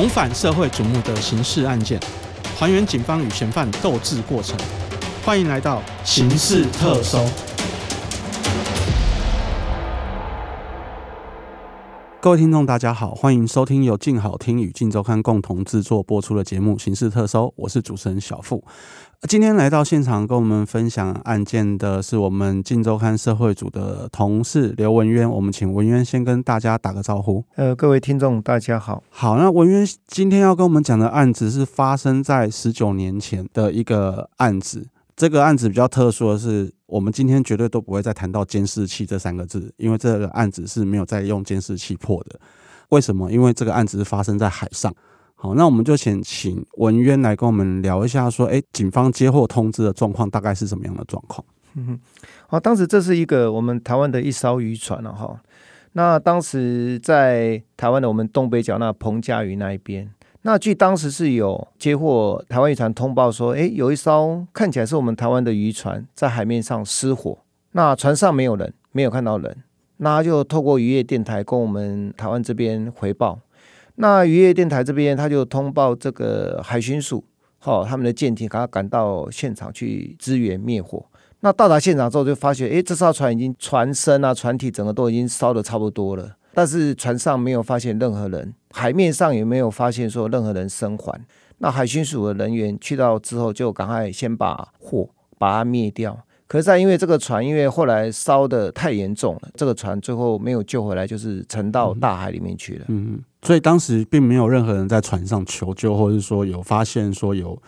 重返社会瞩目的刑事案件，还原警方与嫌犯斗智过程。欢迎来到刑事特搜。各位听众，大家好，欢迎收听由静好听与静周刊共同制作播出的节目《刑事特搜》，我是主持人小付。今天来到现场跟我们分享案件的是我们静周刊社会组的同事刘文渊，我们请文渊先跟大家打个招呼。呃，各位听众，大家好。好，那文渊今天要跟我们讲的案子是发生在十九年前的一个案子。这个案子比较特殊的是，我们今天绝对都不会再谈到监视器这三个字，因为这个案子是没有再用监视器破的。为什么？因为这个案子是发生在海上。好，那我们就先请文渊来跟我们聊一下，说，哎，警方接获通知的状况大概是什么样的状况？嗯哼，好，当时这是一个我们台湾的一艘渔船了哈。那当时在台湾的我们东北角那彭佳屿那一边。那据当时是有接获台湾渔船通报说，诶，有一艘看起来是我们台湾的渔船在海面上失火，那船上没有人，没有看到人，那就透过渔业电台跟我们台湾这边回报。那渔业电台这边他就通报这个海巡署，好，他们的舰艇赶快赶到现场去支援灭火。那到达现场之后就发现，诶，这艘船已经船身啊、船体整个都已经烧的差不多了。但是船上没有发现任何人，海面上也没有发现说任何人生还。那海巡署的人员去到之后，就赶快先把火把它灭掉。可是，在因为这个船，因为后来烧的太严重了，这个船最后没有救回来，就是沉到大海里面去了。嗯，嗯，所以当时并没有任何人在船上求救，或者是说有发现说有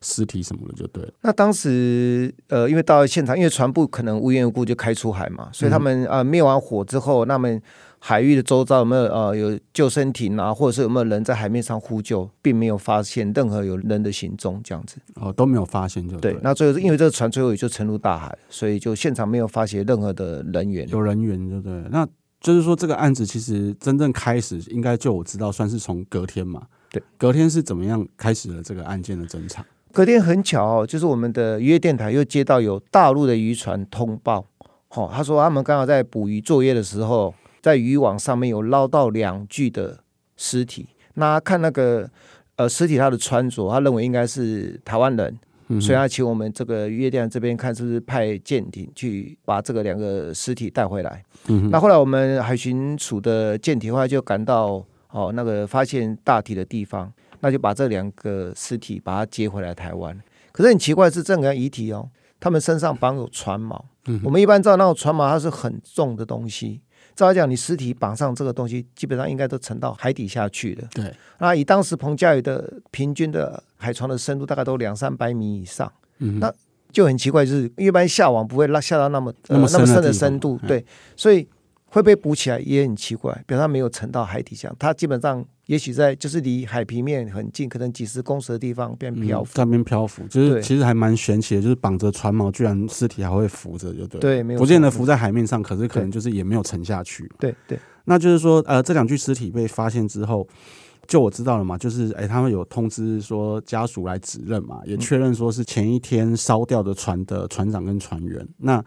尸体什么的，就对了。那当时呃，因为到了现场，因为船不可能无缘无故就开出海嘛，所以他们呃、灭完火之后，那么。海域的周遭有没有呃有救生艇啊，或者是有没有人在海面上呼救，并没有发现任何有人的行踪，这样子哦都没有发现就对，对。那最后因为这个船最后也就沉入大海，所以就现场没有发现任何的人员，有人员对不对。那就是说这个案子其实真正开始应该就我知道算是从隔天嘛，对，隔天是怎么样开始了这个案件的侦查？隔天很巧哦，就是我们的渔业电台又接到有大陆的渔船通报，哦，他说他们刚好在捕鱼作业的时候。在渔网上面有捞到两具的尸体，那看那个呃尸体他的穿着，他认为应该是台湾人，嗯、所以他请我们这个渔业电台这边看是不是派舰艇去把这个两个尸体带回来。嗯、那后来我们海巡署的舰艇后来就赶到哦那个发现大体的地方，那就把这两个尸体把它接回来台湾。可是很奇怪的是，这两个遗体哦，他们身上绑有船锚，嗯、我们一般知道那种船锚它是很重的东西。照来讲，你尸体绑上这个东西，基本上应该都沉到海底下去了。对，那以当时彭佳屿的平均的海床的深度，大概都两三百米以上。嗯，那就很奇怪，就是一般下网不会拉下到那么那么深的深度。对，所以会被捕起来也很奇怪，表示它没有沉到海底下，它基本上。也许在就是离海平面很近，可能几十公尺的地方变漂浮，在边漂浮，就是其实还蛮玄奇的，就是绑着船锚，居然尸体还会浮着，就对。对，没有。不见得浮在海面上，可是可能就是也没有沉下去。对对。那就是说，呃，这两具尸体被发现之后，就我知道了嘛，就是哎，他们有通知说家属来指认嘛，也确认说是前一天烧掉的船的船长跟船员。那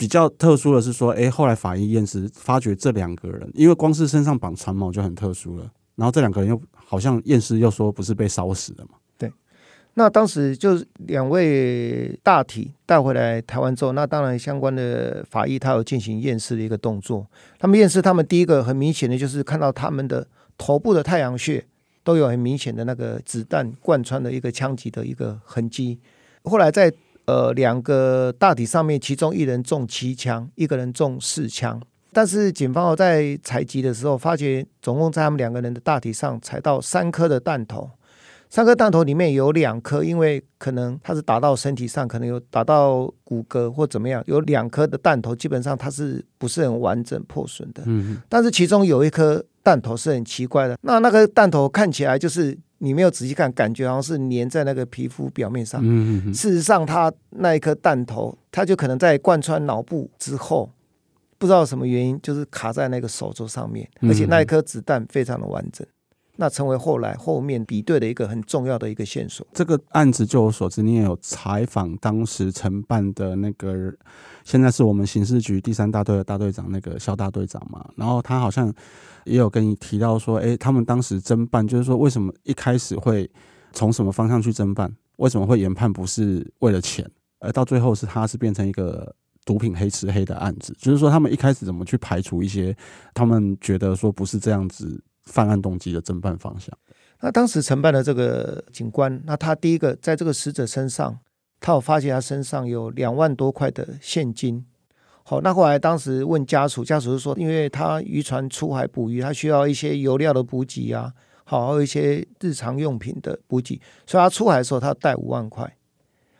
比较特殊的是说，哎，后来法医验尸发觉这两个人，因为光是身上绑船锚就很特殊了。然后这两个人又好像验尸又说不是被烧死的嘛？对，那当时就两位大体带回来台湾之后，那当然相关的法医他有进行验尸的一个动作。他们验尸，他们第一个很明显的就是看到他们的头部的太阳穴都有很明显的那个子弹贯穿的一个枪击的一个痕迹。后来在呃两个大体上面，其中一人中七枪，一个人中四枪。但是警方在采集的时候，发觉总共在他们两个人的大体上采到三颗的弹头，三颗弹头里面有两颗，因为可能它是打到身体上，可能有打到骨骼或怎么样，有两颗的弹头基本上它是不是很完整破损的。嗯，但是其中有一颗弹头是很奇怪的，那那个弹头看起来就是你没有仔细看，感觉好像是粘在那个皮肤表面上。嗯，事实上，它那一颗弹头，它就可能在贯穿脑部之后。不知道什么原因，就是卡在那个手肘上面，而且那一颗子弹非常的完整。嗯、那成为后来后面比对的一个很重要的一个线索。这个案子，就我所知，你也有采访当时承办的那个，现在是我们刑事局第三大队的大队长那个肖大队长嘛。然后他好像也有跟你提到说，哎，他们当时侦办，就是说为什么一开始会从什么方向去侦办？为什么会研判不是为了钱，而到最后是他是变成一个毒品黑吃黑的案子？就是说他们一开始怎么去排除一些他们觉得说不是这样子。犯案动机的侦办方向。那当时承办的这个警官，那他第一个在这个死者身上，他有发现他身上有两万多块的现金。好，那后来当时问家属，家属就说，因为他渔船出海捕鱼，他需要一些油料的补给啊，好，还有一些日常用品的补给，所以他出海的时候他带五万块。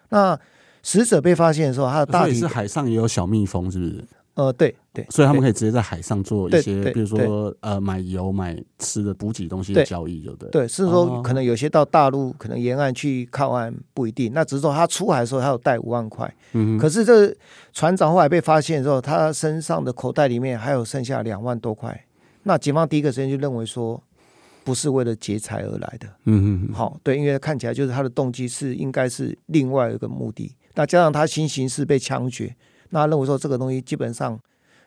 那死者被发现的时候，他的大体是海上也有小蜜蜂，是不是？呃，对对，所以他们可以直接在海上做一些，比如说呃，买油、买吃的补给东西的交易，就对。对，是说可能有些到大陆，可能沿岸去靠岸不一定。那只是说他出海的时候，他有带五万块。嗯哼。可是这船长后来被发现之后，他身上的口袋里面还有剩下两万多块。那警方第一个时间就认为说，不是为了劫财而来的。嗯嗯。好，对，因为看起来就是他的动机是应该是另外一个目的。那加上他新刑事被枪决。那认为说这个东西基本上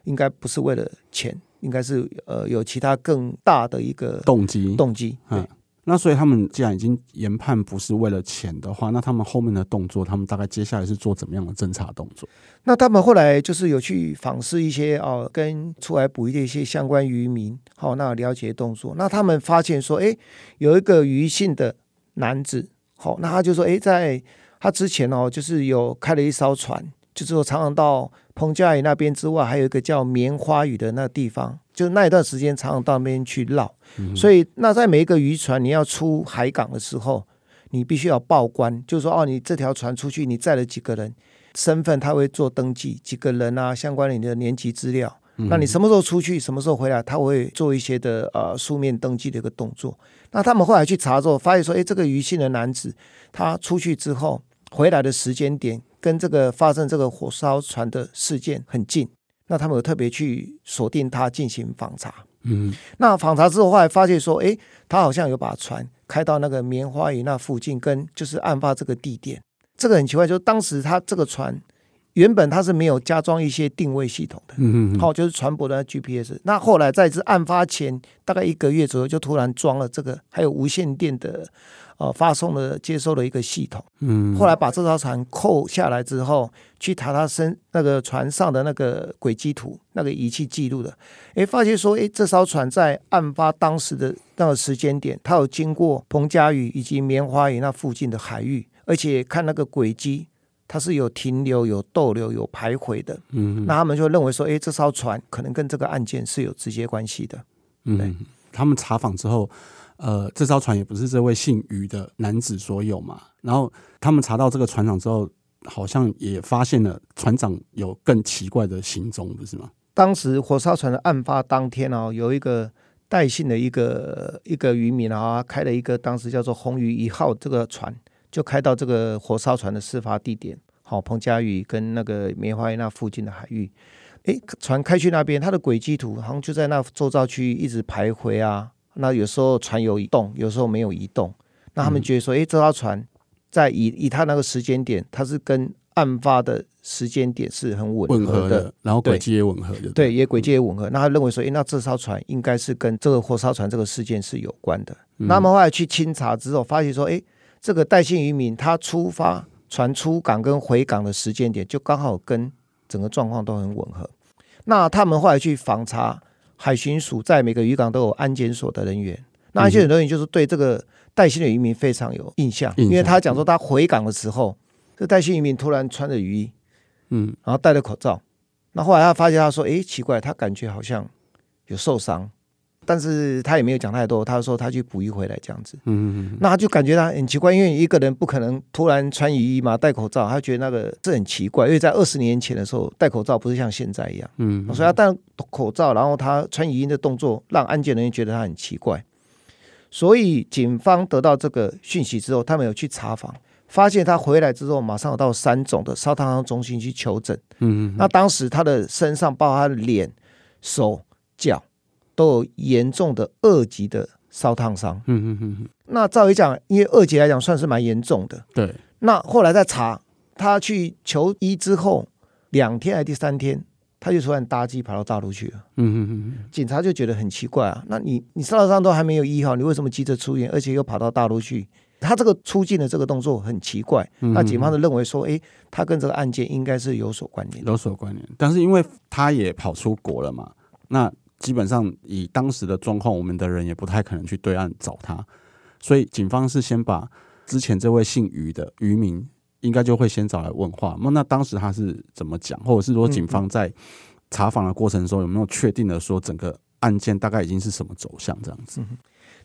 应该不是为了钱，应该是呃有其他更大的一个动机动机。嗯，那所以他们既然已经研判不是为了钱的话，那他们后面的动作，他们大概接下来是做怎么样的侦查动作？那他们后来就是有去访视一些哦跟出海捕鱼的一些相关渔民，好，那了解动作。那他们发现说，哎，有一个余姓的男子，好，那他就说，哎，在他之前哦，就是有开了一艘船。就是说，常常到彭佳屿那边之外，还有一个叫棉花屿的那个地方，就那一段时间常常到那边去绕。嗯、所以，那在每一个渔船你要出海港的时候，你必须要报关，就是说，哦，你这条船出去，你载了几个人，身份他会做登记，几个人啊，相关你的年级资料。嗯、那你什么时候出去，什么时候回来，他会做一些的呃书面登记的一个动作。那他们后来去查之后，发现说，哎，这个余姓的男子，他出去之后回来的时间点。跟这个发生这个火烧船的事件很近，那他们有特别去锁定他进行访查。嗯，那访查之后后来发现说，哎，他好像有把船开到那个棉花屿那附近，跟就是案发这个地点。这个很奇怪，就是当时他这个船原本他是没有加装一些定位系统的，嗯嗯，好，就是船舶的 GPS。那后来在这案发前大概一个月左右，就突然装了这个，还有无线电的。呃，发送的接收的一个系统，嗯，后来把这艘船扣下来之后，去查他身那个船上的那个轨迹图，那个仪器记录的，哎，发现说，哎，这艘船在案发当时的那个时间点，它有经过彭佳屿以及棉花屿那附近的海域，而且看那个轨迹，它是有停留、有逗留、有徘徊的，嗯，那他们就认为说，哎，这艘船可能跟这个案件是有直接关系的，嗯，他们查访之后。呃，这艘船也不是这位姓余的男子所有嘛。然后他们查到这个船长之后，好像也发现了船长有更奇怪的行踪，不是吗？当时火烧船的案发当天哦，有一个带姓的一个一个渔民啊，开了一个当时叫做“红鱼一号”这个船，就开到这个火烧船的事发地点，好，彭佳屿跟那个梅花那附近的海域。诶，船开去那边，它的轨迹图好像就在那周遭区域一直徘徊啊。那有时候船有移动，有时候没有移动。那他们觉得说，哎、嗯，这艘船在以以它那个时间点，它是跟案发的时间点是很吻合的，合的，然后轨迹也吻合的，对，也轨迹也吻合。嗯、那他认为说，哎，那这艘船应该是跟这个火烧船这个事件是有关的。嗯、那么后来去清查之后，发现说，哎，这个戴姓渔民他出发船出港跟回港的时间点，就刚好跟整个状况都很吻合。那他们后来去访查。海巡署在每个渔港都有安检所的人员，那安检所的人员就是对这个戴姓的渔民非常有印象，因为他讲说他回港的时候，这戴姓渔民突然穿着雨衣，嗯，然后戴着口罩，那后来他发现他说，哎，奇怪，他感觉好像有受伤。但是他也没有讲太多，他说他去捕鱼回来这样子，嗯嗯，那他就感觉他很奇怪，因为一个人不可能突然穿雨衣嘛，戴口罩，他觉得那个是很奇怪，因为在二十年前的时候戴口罩不是像现在一样，嗯，所以他戴口罩，然后他穿雨衣的动作让安检人员觉得他很奇怪，所以警方得到这个讯息之后，他们有去查访，发现他回来之后马上有到三总的烧烫伤中心去求诊，嗯嗯，那当时他的身上包括他的脸、手、脚。都有严重的二级的烧烫伤。嗯嗯嗯。那照理讲，因为二级来讲算是蛮严重的。对。那后来再查，他去求医之后，两天还是第三天，他就突然搭机跑到大陆去了。嗯嗯嗯。警察就觉得很奇怪啊，那你你烧烫伤都还没有医好，你为什么急着出院，而且又跑到大陆去？他这个出境的这个动作很奇怪，嗯、那警方就认为说，哎，他跟这个案件应该是有所关联，有所关联。但是因为他也跑出国了嘛，那基本上以当时的状况，我们的人也不太可能去对岸找他，所以警方是先把之前这位姓余的渔民，应该就会先找来问话。那那当时他是怎么讲，或者是说警方在查访的过程中有没有确定的说整个案件大概已经是什么走向这样子？嗯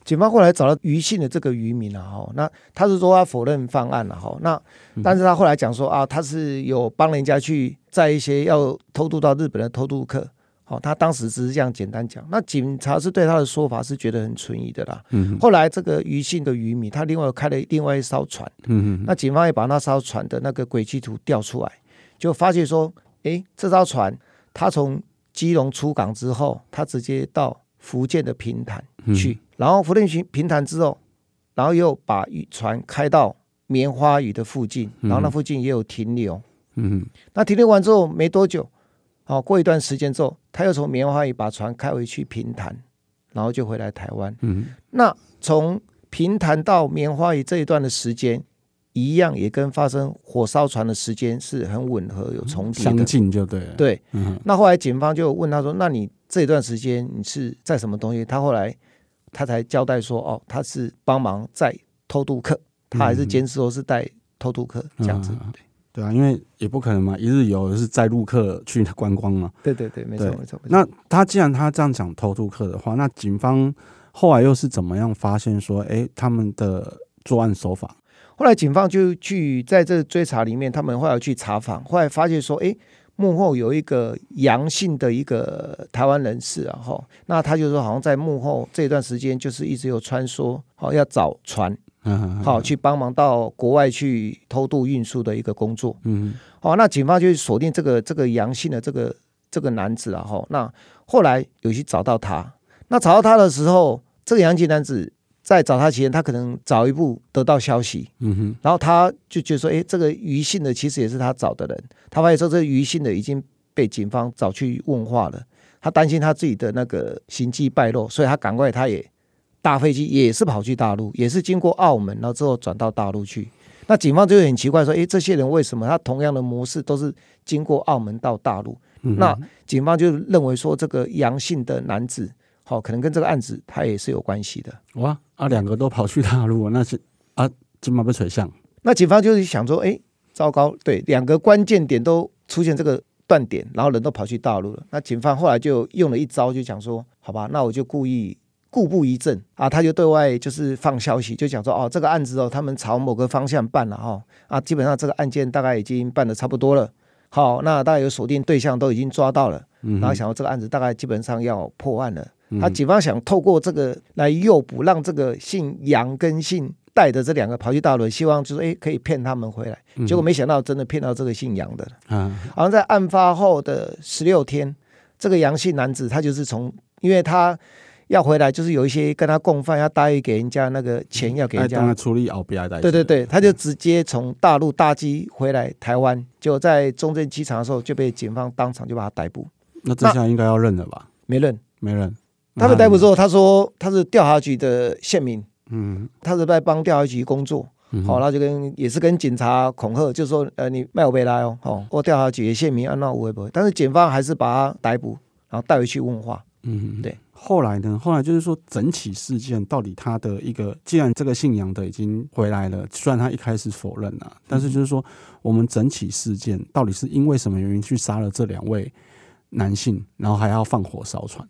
警方后来找到余姓的这个渔民了哈，那他是说他否认犯案了哈，那但是他后来讲说啊，他是有帮人家去载一些要偷渡到日本的偷渡客，好，他当时只是这样简单讲，那警察是对他的说法是觉得很存疑的啦。嗯后来这个余姓的渔民，他另外开了另外一艘船，嗯那警方也把那艘船的那个轨迹图调出来，就发现说，哎，这艘船他从基隆出港之后，他直接到福建的平潭去。然后福建平平潭之后，然后又把渔船开到棉花屿的附近，然后那附近也有停留。嗯，那停留完之后没多久，好过一段时间之后，他又从棉花屿把船开回去平潭，然后就回来台湾。嗯，那从平潭到棉花屿这一段的时间，一样也跟发生火烧船的时间是很吻合，有重叠，相近就对了。对，嗯，那后来警方就问他说：“那你这一段时间你是在什么东西？”他后来。他才交代说：“哦，他是帮忙在偷渡客，他还是坚持说是带偷渡客这样子。嗯”对对啊，因为也不可能嘛，一日游是载陆客去观光嘛。对对对，没错没错。那他既然他这样讲偷渡客的话，那警方后来又是怎么样发现说，哎，他们的作案手法？后来警方就去在这追查里面，他们后来去查访，后来发现说，哎。幕后有一个阳性的一个台湾人士啊，哈，那他就说好像在幕后这段时间就是一直有穿梭，好要找船，好去帮忙到国外去偷渡运输的一个工作，嗯，好，那警方就锁定这个这个阳性的这个这个男子啊，哈，那后来有去找到他，那找到他的时候，这个阳性男子。在找他前，他可能早一步得到消息，嗯哼，然后他就觉得说，哎，这个余姓的其实也是他找的人。他发现说，这余姓的已经被警方找去问话了。他担心他自己的那个行迹败露，所以他赶快，他也搭飞机，也是跑去大陆，也是经过澳门，然后之后转到大陆去。那警方就很奇怪说，哎，这些人为什么他同样的模式都是经过澳门到大陆？嗯、那警方就认为说，这个阳性的男子。好，可能跟这个案子他也是有关系的。哇，啊，两个都跑去大陆，那是啊，金马被垂向。那警方就是想说，哎，糟糕，对，两个关键点都出现这个断点，然后人都跑去大陆了。那警方后来就用了一招，就讲说，好吧，那我就故意故布疑阵啊，他就对外就是放消息，就讲说，哦，这个案子哦，他们朝某个方向办了哈、哦，啊，基本上这个案件大概已经办的差不多了。好，那大概有锁定对象都已经抓到了，然后想到这个案子大概基本上要破案了。他警方想透过这个来诱捕，让这个姓杨跟姓戴的这两个跑去大陆，希望就是哎可以骗他们回来。结果没想到真的骗到这个姓杨的。嗯，好像在案发后的十六天，这个杨姓男子他就是从，因为他要回来，就是有一些跟他共犯要答应给人家那个钱要给人家处理后边对对对，他就直接从大陆搭机回来台湾，就在中正机场的时候就被警方当场就把他逮捕。那这下应该要认了吧？没认，没认。他被逮捕之后，他说他是调查局的县民，嗯，他是在帮调查局工作，好、嗯哼，他就跟也是跟警察恐吓，就说呃，你卖我被拉哦，哦，我调查局的线民，按那会不会？但是警方还是把他逮捕，然后带回去问话，嗯，对。后来呢？后来就是说整起事件到底他的一个，既然这个姓杨的已经回来了，虽然他一开始否认了，但是就是说我们整起事件到底是因为什么原因去杀了这两位男性，然后还要放火烧船？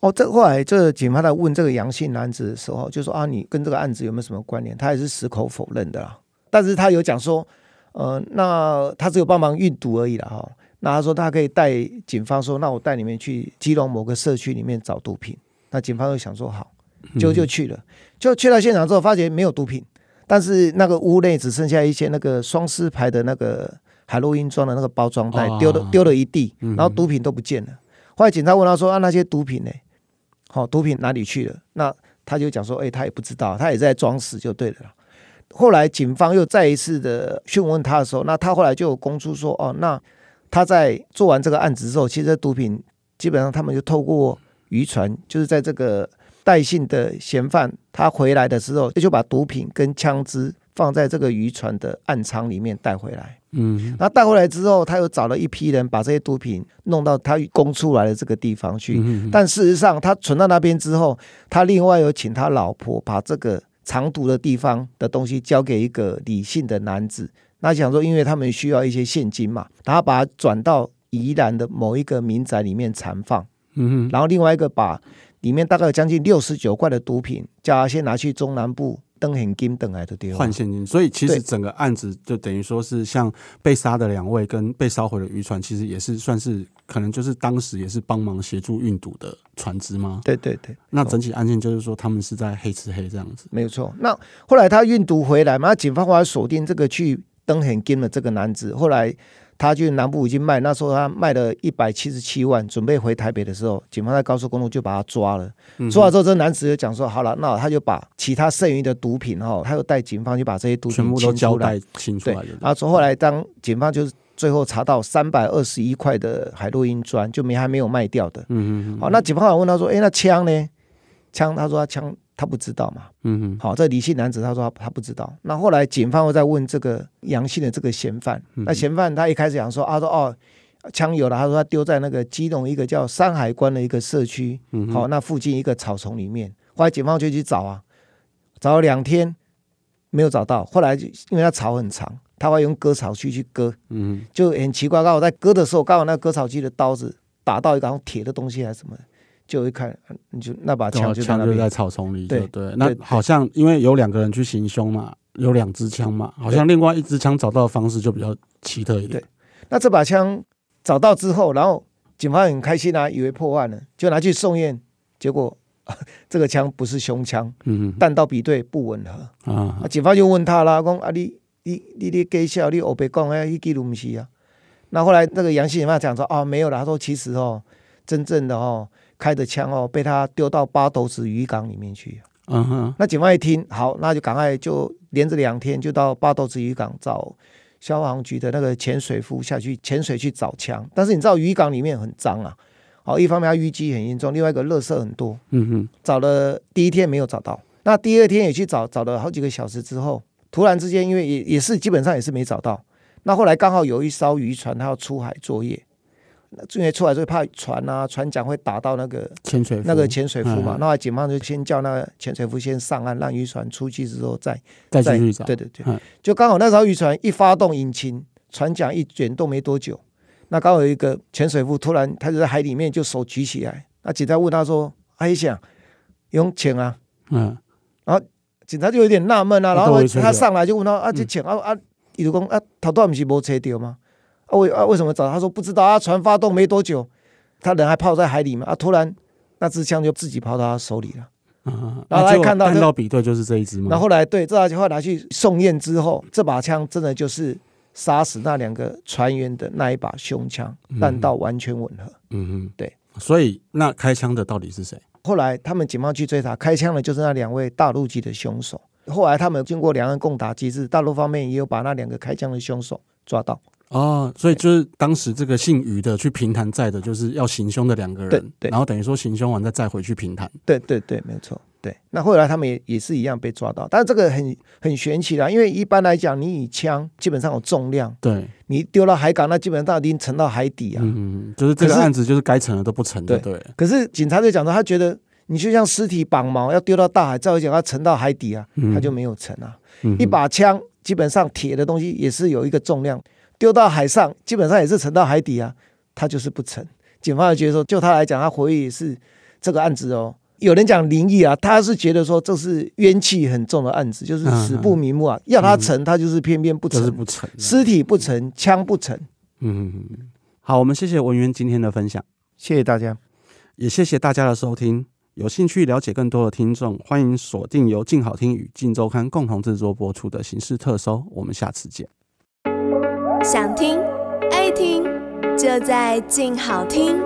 哦，这后来这警方在问这个杨姓男子的时候，就说啊，你跟这个案子有没有什么关联？他也是矢口否认的啦。但是他有讲说，呃，那他只有帮忙运毒而已啦。哈。那他说他可以带警方说，那我带你们去基隆某个社区里面找毒品。那警方就想说好，就就去了，就去到现场之后，发觉没有毒品，但是那个屋内只剩下一些那个双狮牌的那个海洛因装的那个包装袋，丢了丢了一地，然后毒品都不见了。后来警察问他说啊，那些毒品呢？好，毒品哪里去了？那他就讲说，哎，他也不知道，他也在装死就对了。后来警方又再一次的讯问他的时候，那他后来就有供出说，哦，那他在做完这个案子之后，其实毒品基本上他们就透过渔船，就是在这个带信的嫌犯他回来的时候，就把毒品跟枪支放在这个渔船的暗舱里面带回来。嗯，那带回来之后，他又找了一批人把这些毒品弄到他供出来的这个地方去。嗯、但事实上，他存到那边之后，他另外有请他老婆把这个。藏毒的地方的东西交给一个理性的男子，那想说，因为他们需要一些现金嘛，然后把它转到宜兰的某一个民宅里面藏放，嗯哼，然后另外一个把里面大概有将近六十九块的毒品，叫他先拿去中南部登现金等来的地方换现金，所以其实整个案子就等于说是像被杀的两位跟被烧毁的渔船，其实也是算是。可能就是当时也是帮忙协助运毒的船只吗？对对对。那整起案件就是说他们是在黑吃黑这样子。没有错。那后来他运毒回来嘛，那警方后来锁定这个去登很金的这个男子。后来他去南部已经卖，那时候他卖了一百七十七万，准备回台北的时候，警方在高速公路就把他抓了。嗯、抓了之后，这男子就讲说：“好了，那他就把其他剩余的毒品哈，他又带警方去把这些毒品全部都交代清楚。对，然后从后来当警方就是。最后查到三百二十一块的海洛因砖，就没还没有卖掉的。嗯嗯好，那警方还问他说：“哎，那枪呢？枪？”他说：“他枪他不知道嘛。”嗯嗯。好，这李姓男子他说他他不知道。那后来警方又在问这个杨姓的这个嫌犯。嗯、那嫌犯他一开始讲说：“啊，说哦，枪有了。”他说他丢在那个基隆一个叫山海关的一个社区。嗯。好，那附近一个草丛里面。后来警方就去找啊，找了两天没有找到。后来就因为他草很长。他会用割草机去割，嗯，就很奇怪。刚好在割的时候，刚好那割草机的刀子打到一个好像铁的东西还是什么，就一看，你就那把枪就在那边，就在草丛里，对对。那好像因为有两个人去行凶嘛，有两支枪嘛，好像另外一支枪找到的方式就比较奇特一点。对，那这把枪找到之后，然后警方很开心啊，以为破案了，就拿去送验，结果 这个枪不是凶枪，嗯，弹道比对不吻合啊。警方就问他啦，说啊你。你你你给笑，你后白讲哎，一记录不是啊。那后来那个杨姓人嘛讲说啊，没有了。他说其实哦，真正的哦，开的枪哦，被他丢到八斗子渔港里面去。嗯哼。那警方一听，好，那就赶快就连着两天就到八斗子渔港找消防局的那个潜水夫下去潜水去找枪。但是你知道渔港里面很脏啊，好，一方面它淤积很严重，另外一个垃圾很多。嗯哼。找了第一天没有找到，那第二天也去找，找了好几个小时之后。突然之间，因为也也是基本上也是没找到，那后来刚好有一艘渔船，它要出海作业，因为出海就怕船啊船桨会打到那个潜水那个潜水夫嘛，那警方就先叫那个潜水夫先上岸，让渔船出去之后再再继续找。对对对，就刚好那艘渔船一发动引擎，船桨一卷动没多久，那刚好有一个潜水夫突然他就在海里面就手举起来，那警察问他说：“阿想用潜啊？”嗯，然后。警察就有点纳闷啊，然后他上来就问他啊，这潜啊啊，伊就讲啊，头段不是没车掉吗？啊为啊为什么找他说不知道啊？船发动没多久，他人还泡在海里嘛啊，突然那支枪就自己跑到他手里了。然后他看到弹道比对就是这一支吗？然后后来对，这把枪拿去送验之后，这把枪真的就是杀死那两个船员的那一把胸枪，弹道完全吻合。嗯哼，对。所以那开枪的到底是谁？后来他们警方去追查，开枪的就是那两位大陆籍的凶手。后来他们经过两岸共打机制，大陆方面也有把那两个开枪的凶手抓到。哦，所以就是当时这个姓余的去平潭载的，就是要行凶的两个人。对，对，然后等于说行凶完再载回去平潭。对对对，没错。对，那后来他们也也是一样被抓到，但是这个很很玄奇啦，因为一般来讲，你以枪基本上有重量，对，你丢到海港，那基本上已经沉到海底啊。嗯，就是这个案子就是该沉的都不沉的，对。可是警察就讲说，他觉得你就像尸体绑锚要丢到大海，再讲要沉到海底啊，他就没有沉啊。嗯、一把枪基本上铁的东西也是有一个重量，丢到海上基本上也是沉到海底啊，他就是不沉。警方也觉得说，就他来讲，他回忆是这个案子哦。有人讲灵异啊，他是觉得说这是冤气很重的案子，就是死不瞑目啊。嗯、要他沉，他就是偏偏不沉，尸体不沉，枪不沉。嗯，好，我们谢谢文渊今天的分享，谢谢大家，也谢谢大家的收听。有兴趣了解更多的听众，欢迎锁定由静好听与静周刊共同制作播出的《刑事特搜》，我们下次见。想听爱听，就在静好听。